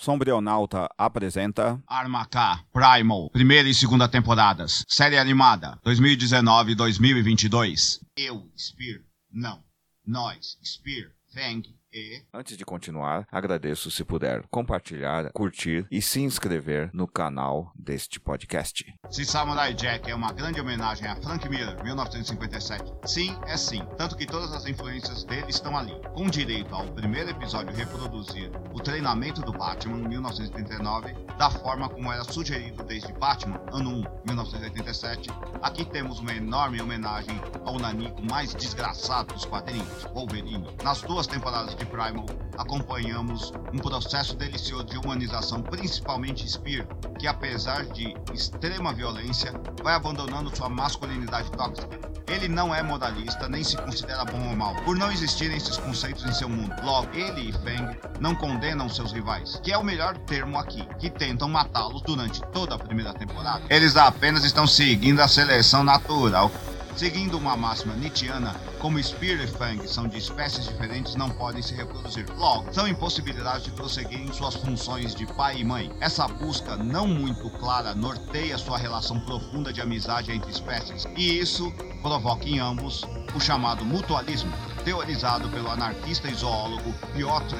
Sombrionauta apresenta Arma K, Primal, primeira e segunda temporadas, série animada, 2019-2022. Eu, Spear, não. Nós, Spear, Fang e... Antes de continuar, agradeço se puder compartilhar, curtir e se inscrever no canal deste podcast. Se Samurai Jack é uma grande homenagem a Frank Miller, 1957, sim, é sim, tanto que todas as influências dele estão ali, com direito ao primeiro episódio reproduzir o treinamento do Batman, 1939, da forma como era sugerido desde Batman, ano 1, 1987, aqui temos uma enorme homenagem ao nanico mais desgraçado dos quadrinhos, Wolverine. Nas duas temporadas de Primal, acompanhamos um processo delicioso de humanização, principalmente Spear, que apesar de extrema violência, vai abandonando sua masculinidade tóxica. Ele não é moralista, nem se considera bom ou mal, por não existirem esses conceitos em seu mundo. Logo, ele e Feng não condenam seus rivais, que é o melhor termo aqui, que tentam matá-los durante toda a primeira temporada. Eles apenas estão seguindo a seleção natural Seguindo uma máxima Nietzscheana, como Spear e Fang são de espécies diferentes, não podem se reproduzir. Logo, são impossibilidades de prosseguir em suas funções de pai e mãe. Essa busca não muito clara norteia sua relação profunda de amizade entre espécies, e isso provoca em ambos o chamado mutualismo, teorizado pelo anarquista e zoólogo Piotr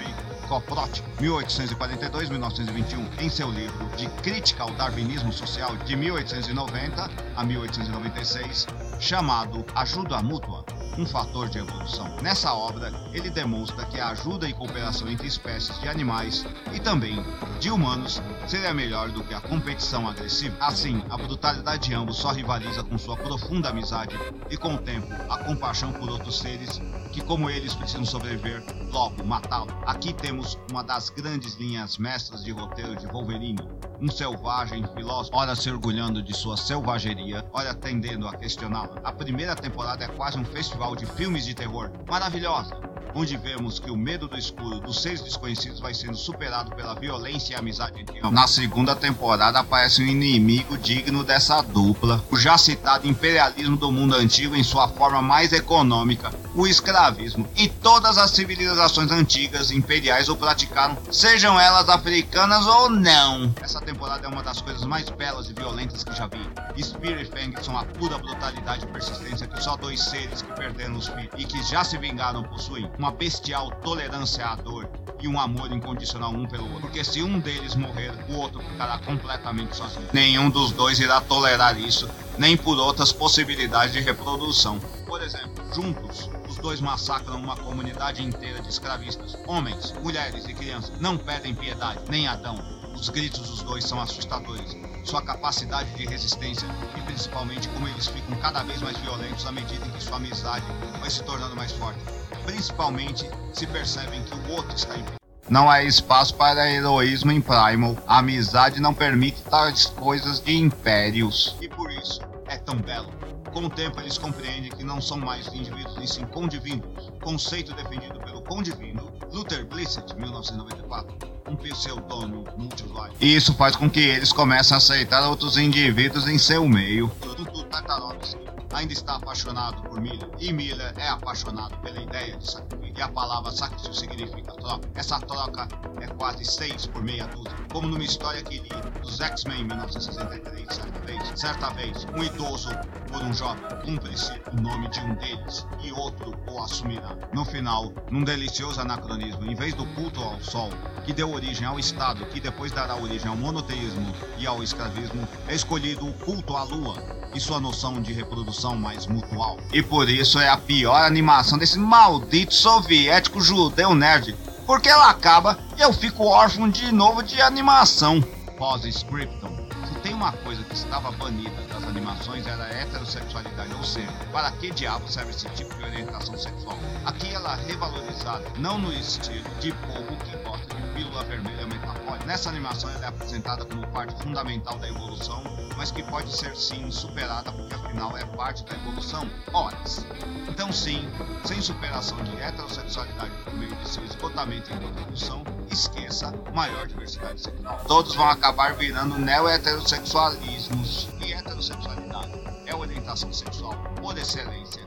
Koprot, 1842-1921, em seu livro de Crítica ao Darwinismo Social de 1890 a 1896, chamado Ajuda Mútua, um fator de evolução. Nessa obra, ele demonstra que a ajuda e cooperação entre espécies de animais e também de humanos seria melhor do que a competição agressiva. Assim, a brutalidade de ambos só rivaliza com sua profunda amizade e, com o tempo, a compaixão por outros seres que, como eles, precisam sobreviver, logo matá-lo. Aqui temos uma das grandes linhas mestras de roteiro de Wolverine, um selvagem filósofo, ora se orgulhando de sua selvageria, ora tendendo a questioná-la. A primeira temporada é quase um festival de filmes de terror, maravilhosa, onde vemos que o medo do escuro dos seres desconhecidos vai sendo superado pela violência e amizade entre ambos. Na segunda temporada aparece um inimigo digno dessa dupla, o já citado imperialismo do mundo antigo em sua forma mais econômica, o escravismo e todas as civilizações antigas imperiais o praticaram, sejam elas africanas ou não. Essa temporada é uma das coisas mais belas e violentas que já vi. E Fang são a pura brutalidade e persistência que só dois seres que perderam os filhos e que já se vingaram possuem uma bestial tolerância à dor e um amor incondicional um pelo outro. Porque se um deles morrer, o outro ficará completamente sozinho. Nenhum dos dois irá tolerar isso, nem por outras possibilidades de reprodução. Por exemplo, juntos, os dois massacram uma comunidade inteira de escravistas. Homens, mulheres e crianças não pedem piedade, nem Adão. Os gritos dos dois são assustadores. Sua capacidade de resistência e principalmente como eles ficam cada vez mais violentos à medida em que sua amizade vai se tornando mais forte principalmente se percebem que o outro está em perigo. Não há espaço para heroísmo em Primal. A amizade não permite tais coisas de impérios. E por isso é tão belo. Com o tempo eles compreendem que não são mais indivíduos e sim condivindos, conceito defendido pelo condivino Luther Blissett, 1994, um pseudônimo multiusuário. E isso faz com que eles comecem a aceitar outros indivíduos em seu meio. Tudo Tartarovsky ainda está apaixonado por Miller, e Miller é apaixonado pela ideia de sacrifício. E a palavra sacrifício significa troca. Essa troca é quase seis por meia dúzia. Como numa história que li dos X-Men em 1963, certa certa vez, um idoso por um jovem, cumpre-se o nome de um deles e outro o assumirá. No final, num delicioso anacronismo, em vez do culto ao sol, que deu origem ao Estado, que depois dará origem ao monoteísmo e ao escravismo, é escolhido o culto à lua, e sua noção de reprodução mais mutual. E por isso é a pior animação desse maldito soviético judeu nerd, porque ela acaba e eu fico órfão de novo de animação. Pós-scriptum. Tem uma coisa que estava banida das animações era a heterossexualidade, ou seja, para que diabo serve esse tipo de orientação sexual? Aqui ela é revalorizada, não no estilo de povo que gosta de pílula vermelha metafórica. Nessa animação ela é apresentada como parte fundamental da evolução mas que pode ser sim superada porque afinal é parte da evolução. Horas. Então sim, sem superação de heterossexualidade por meio de seu esgotamento em reprodução, esqueça maior diversidade sexual. Todos vão acabar virando neo-heterossexualismos. E heterossexualidade é orientação sexual por excelência.